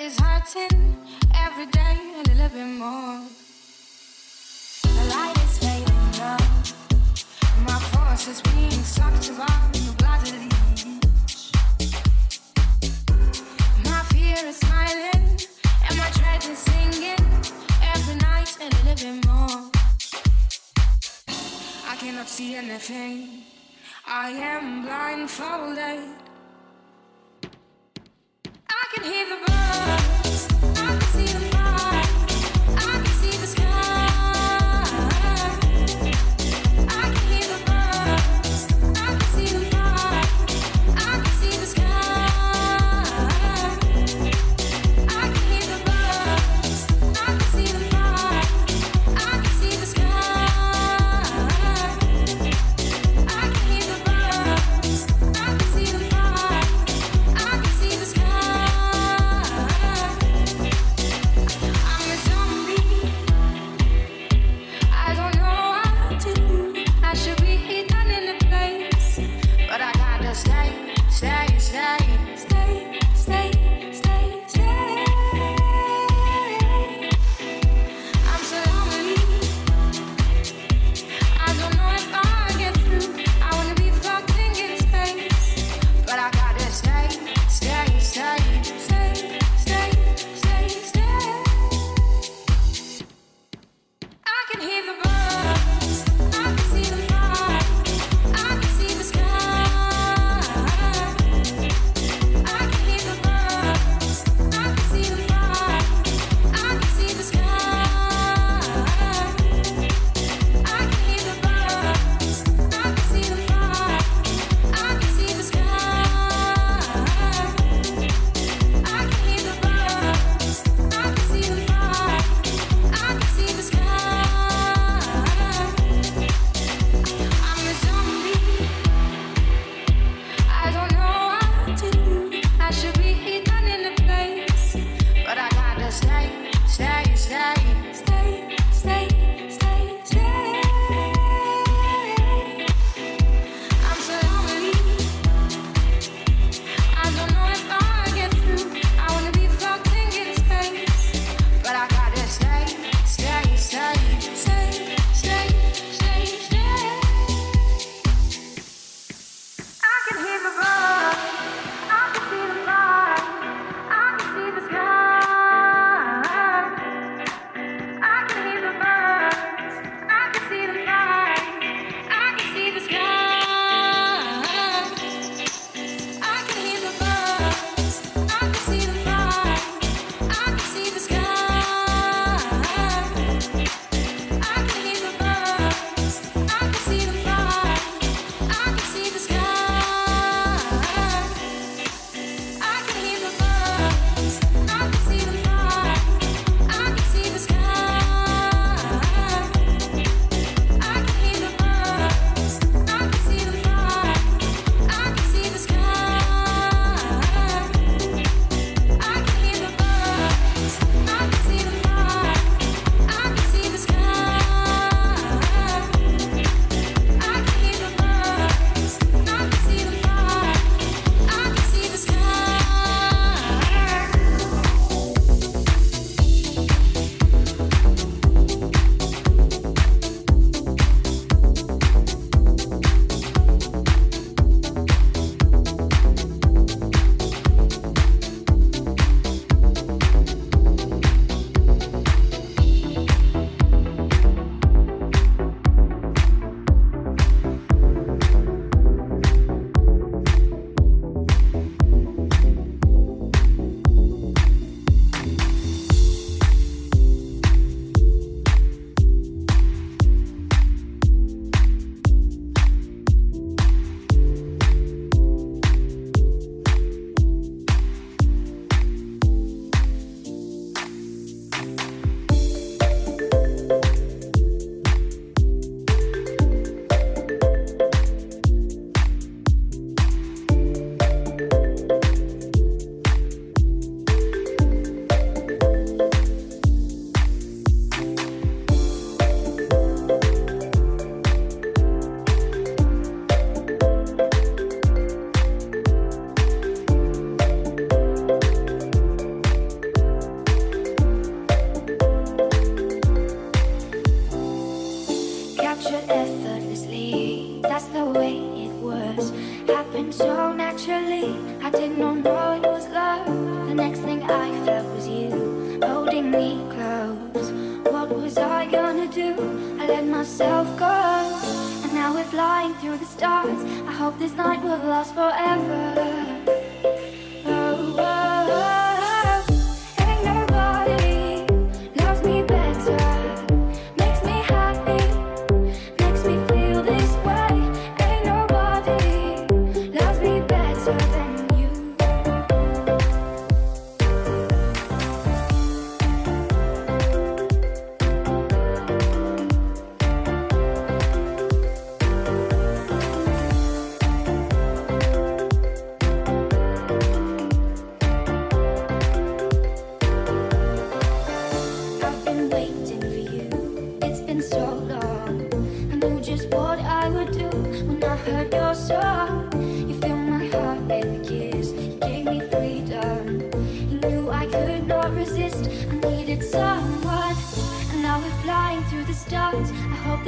is hurting every day a little bit more. The light is fading now. My force is being sucked around the bloody leech. My fear is smiling and my dread is singing every night a little bit more. I cannot see anything. I am blindfolded. I can hear the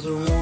the one.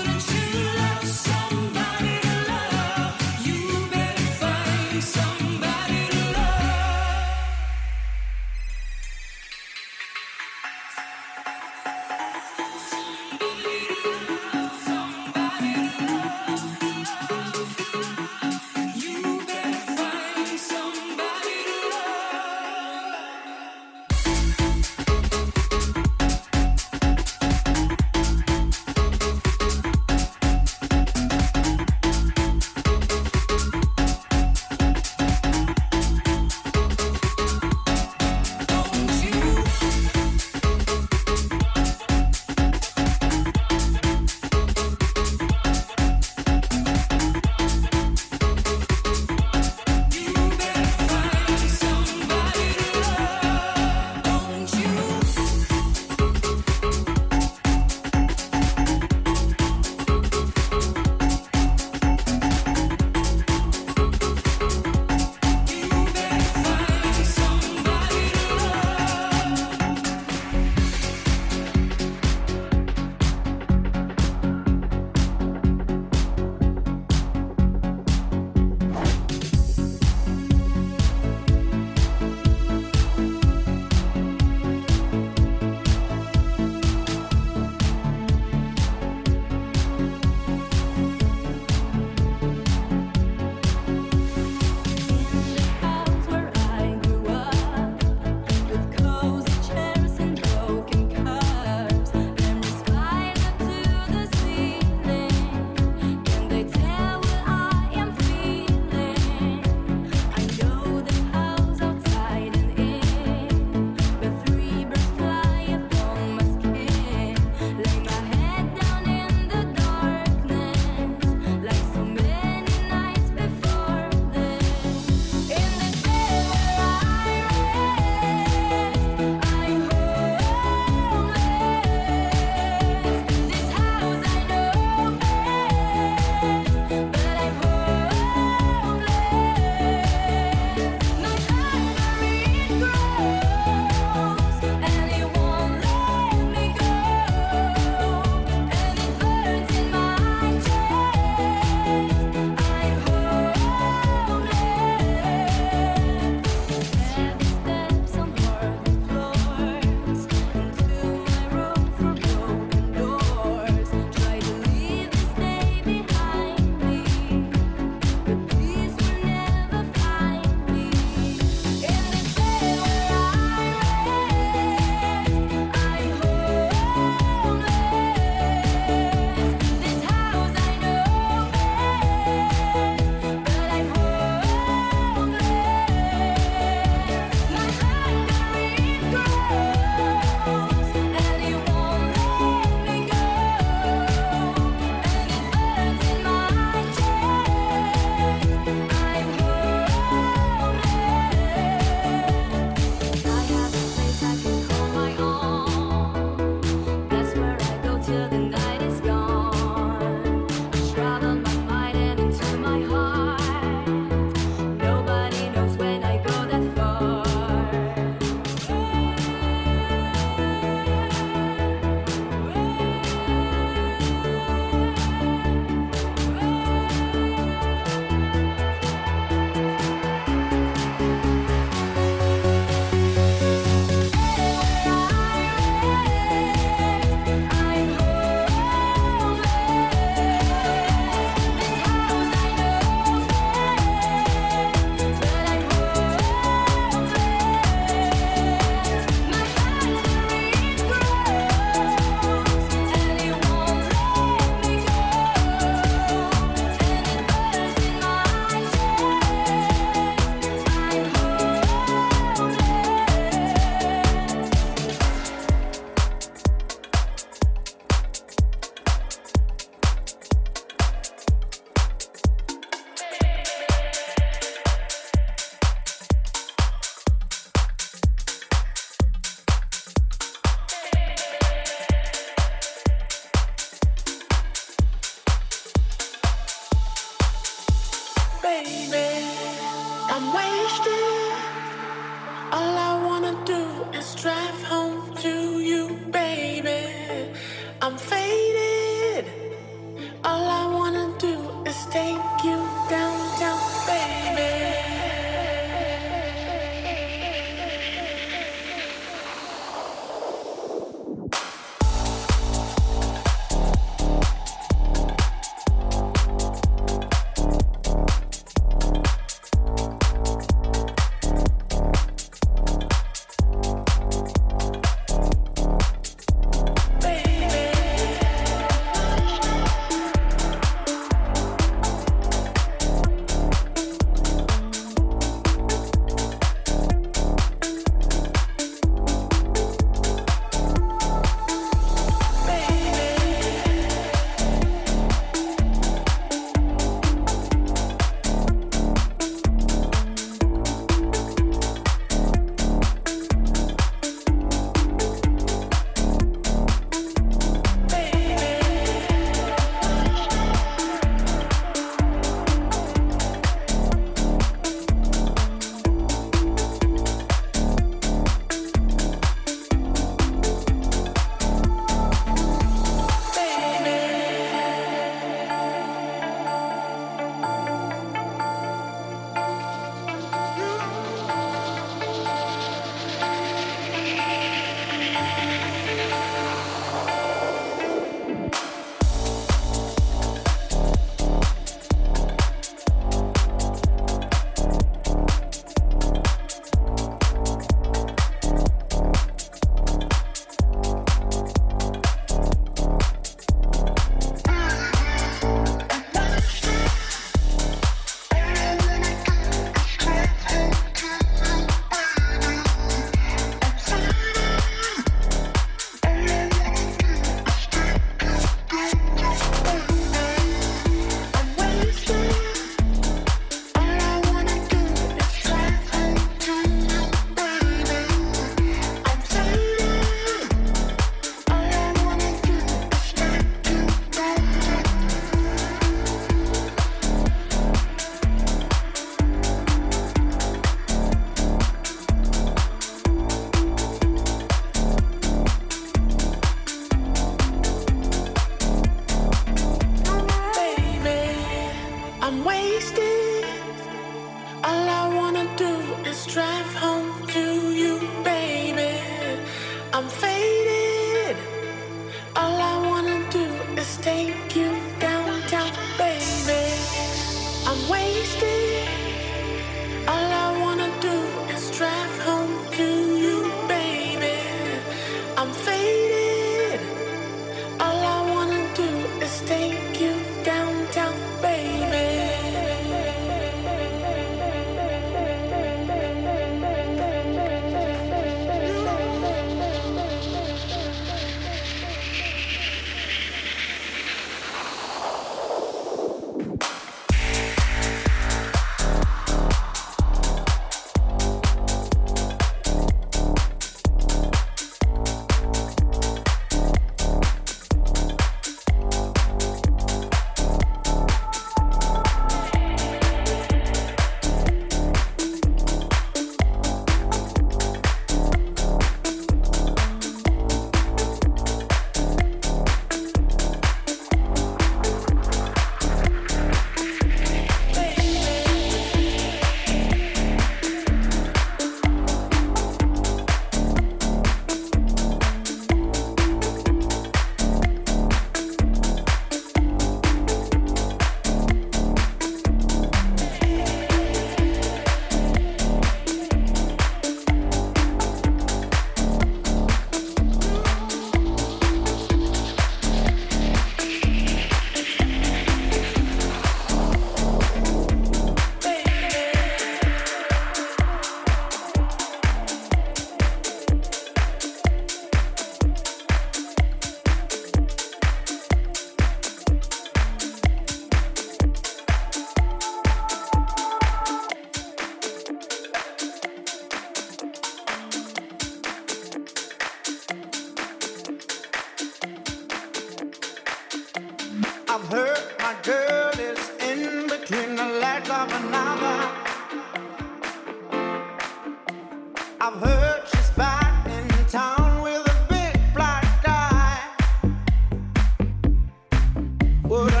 What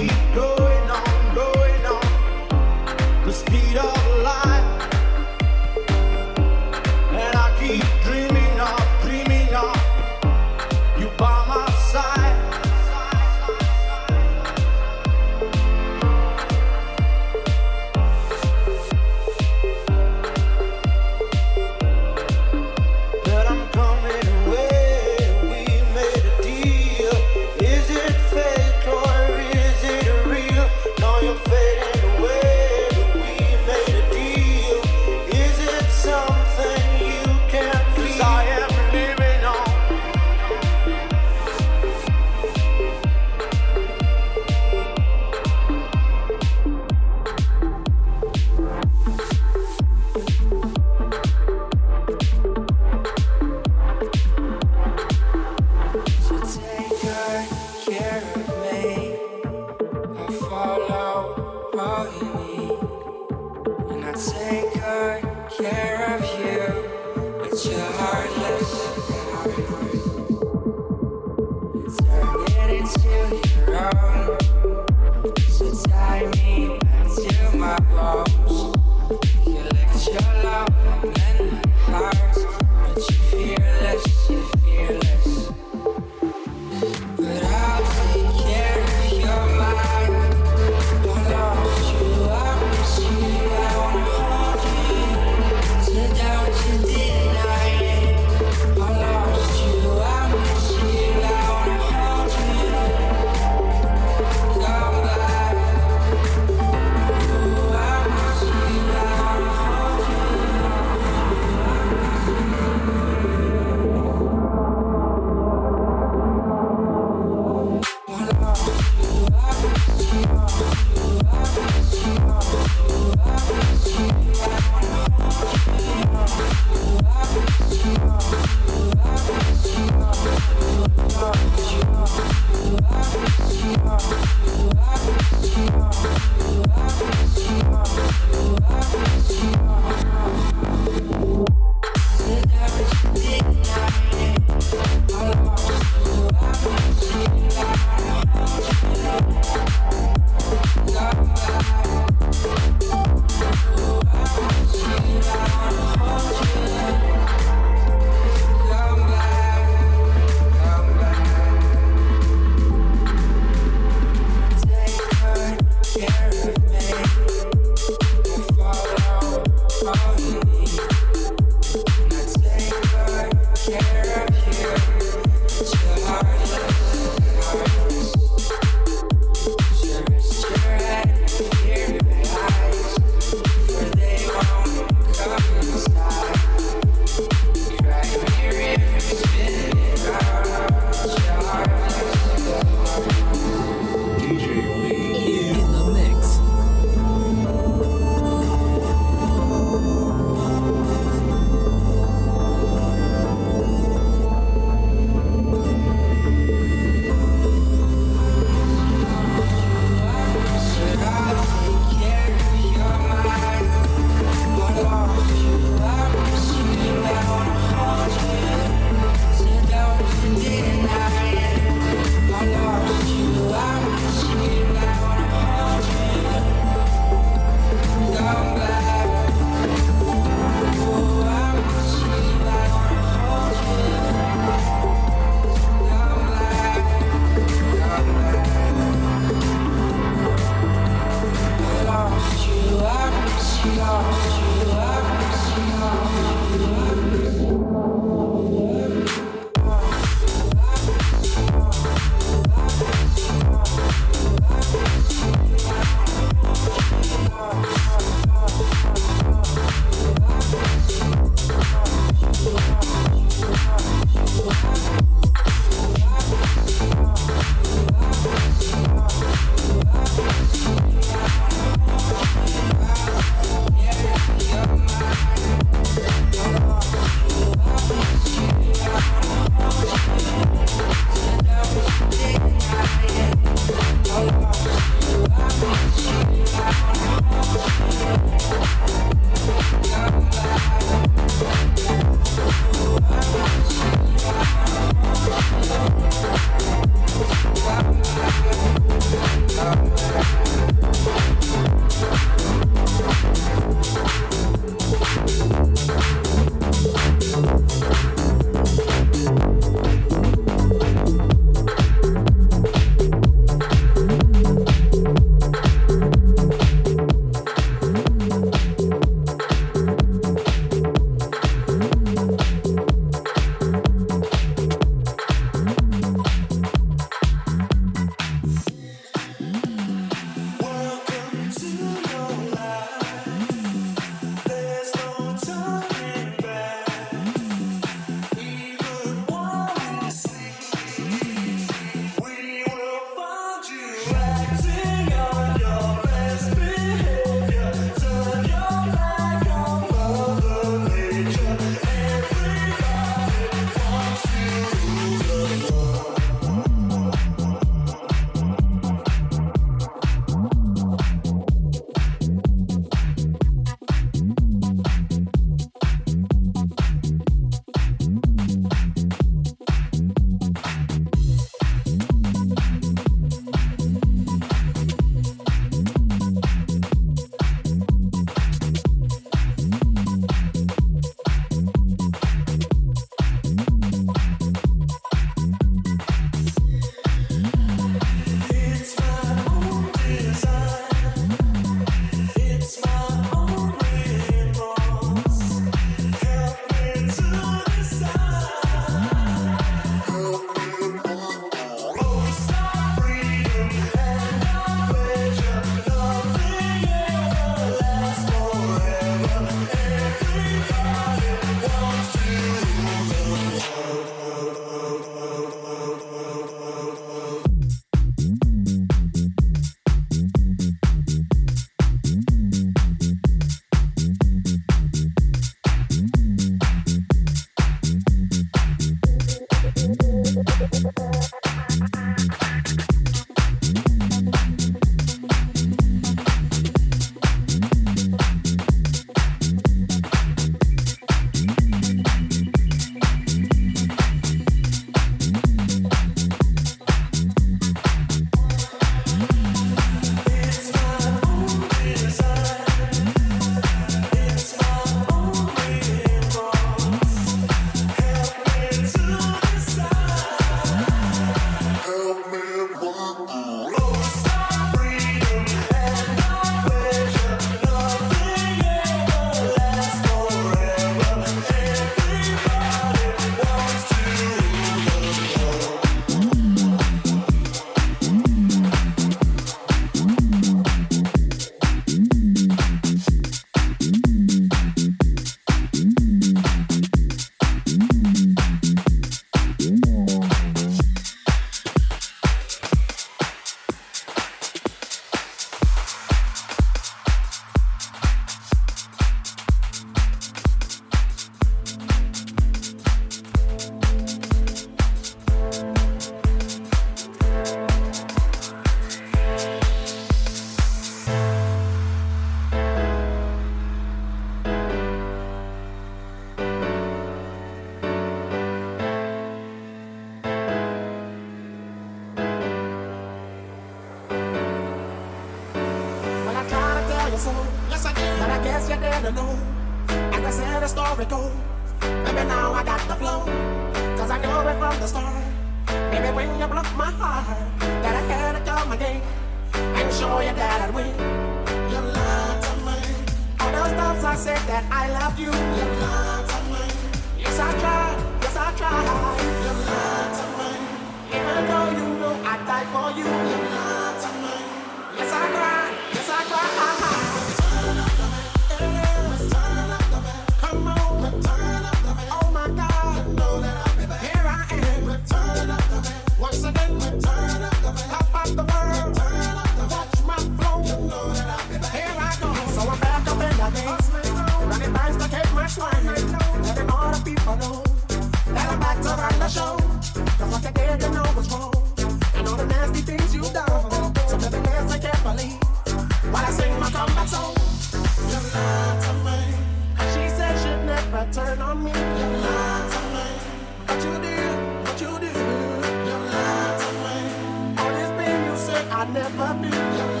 I'd never be.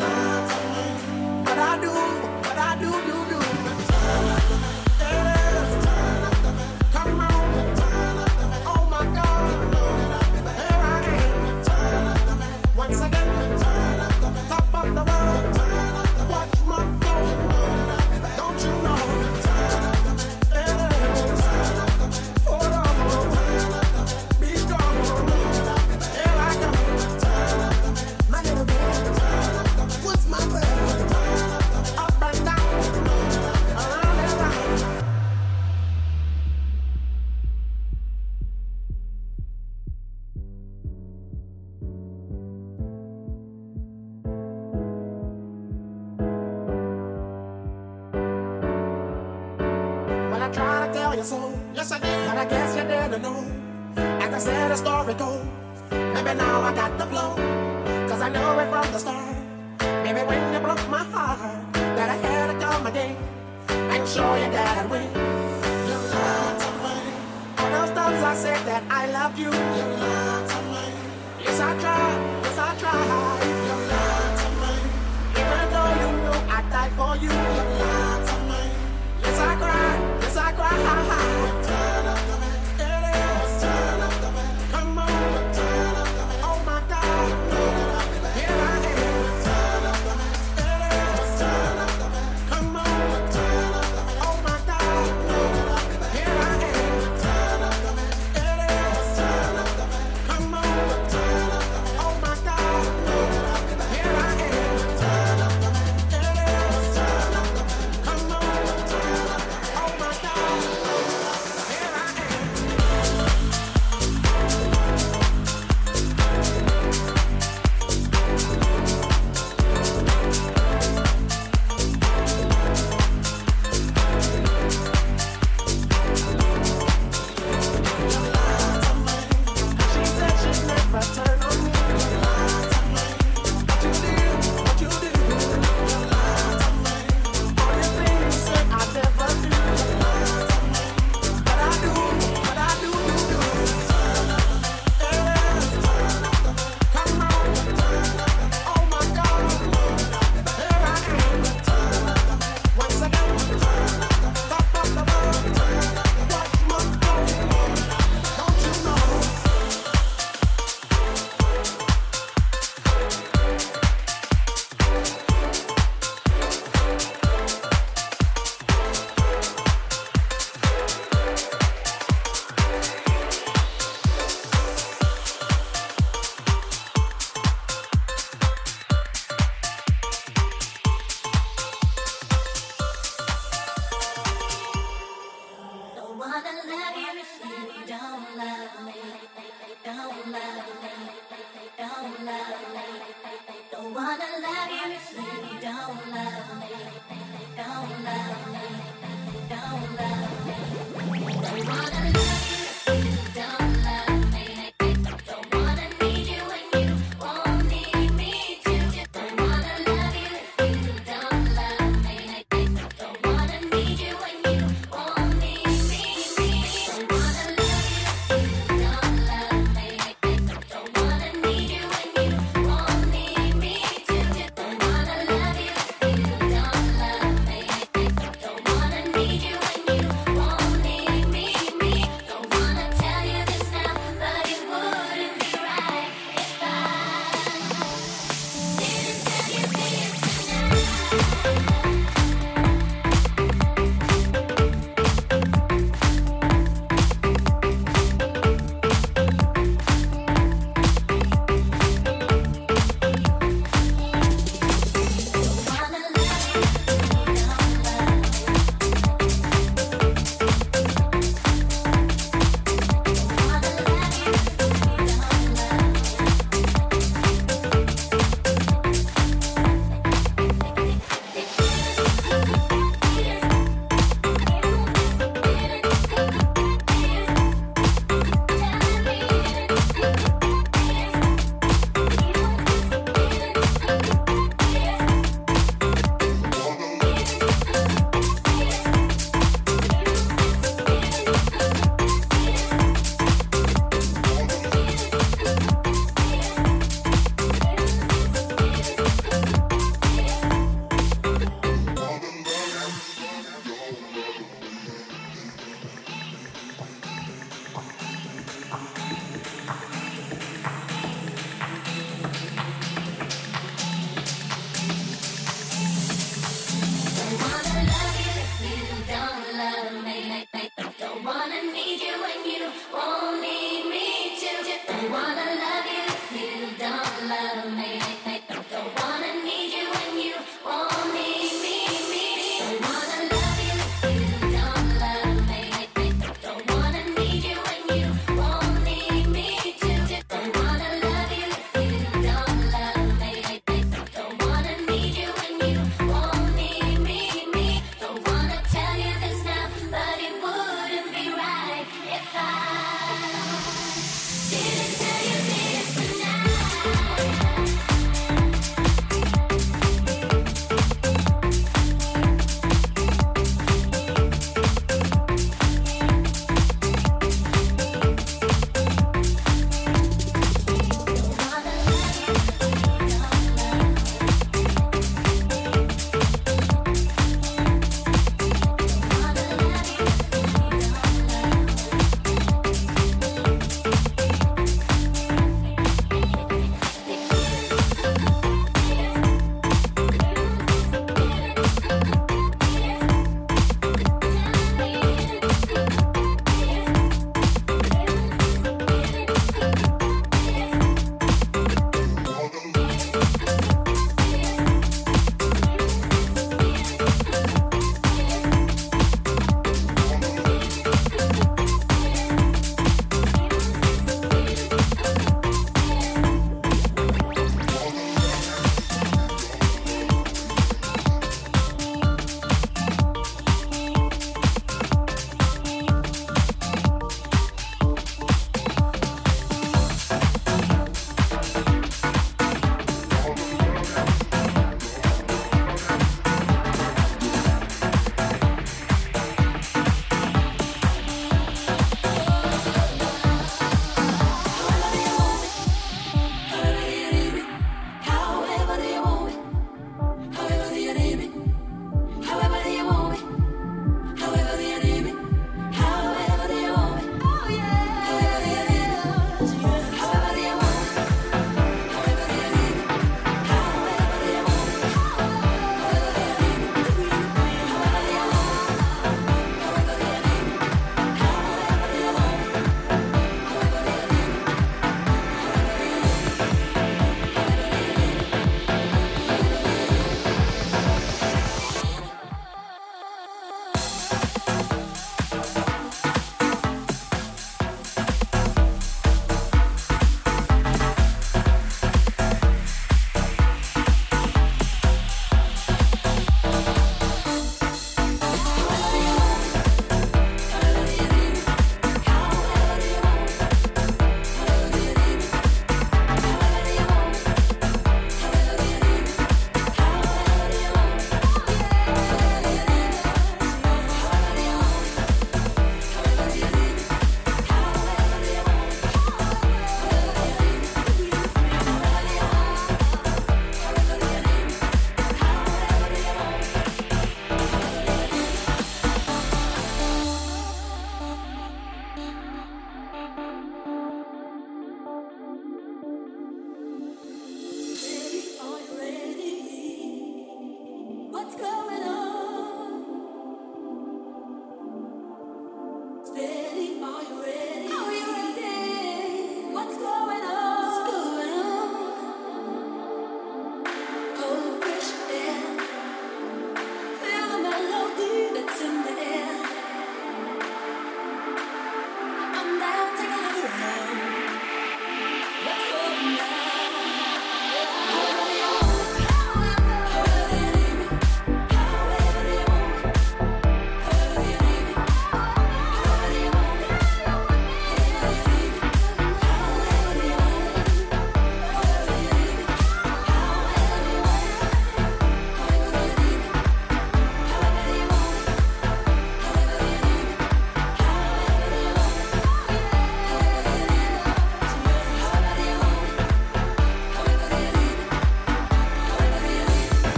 It's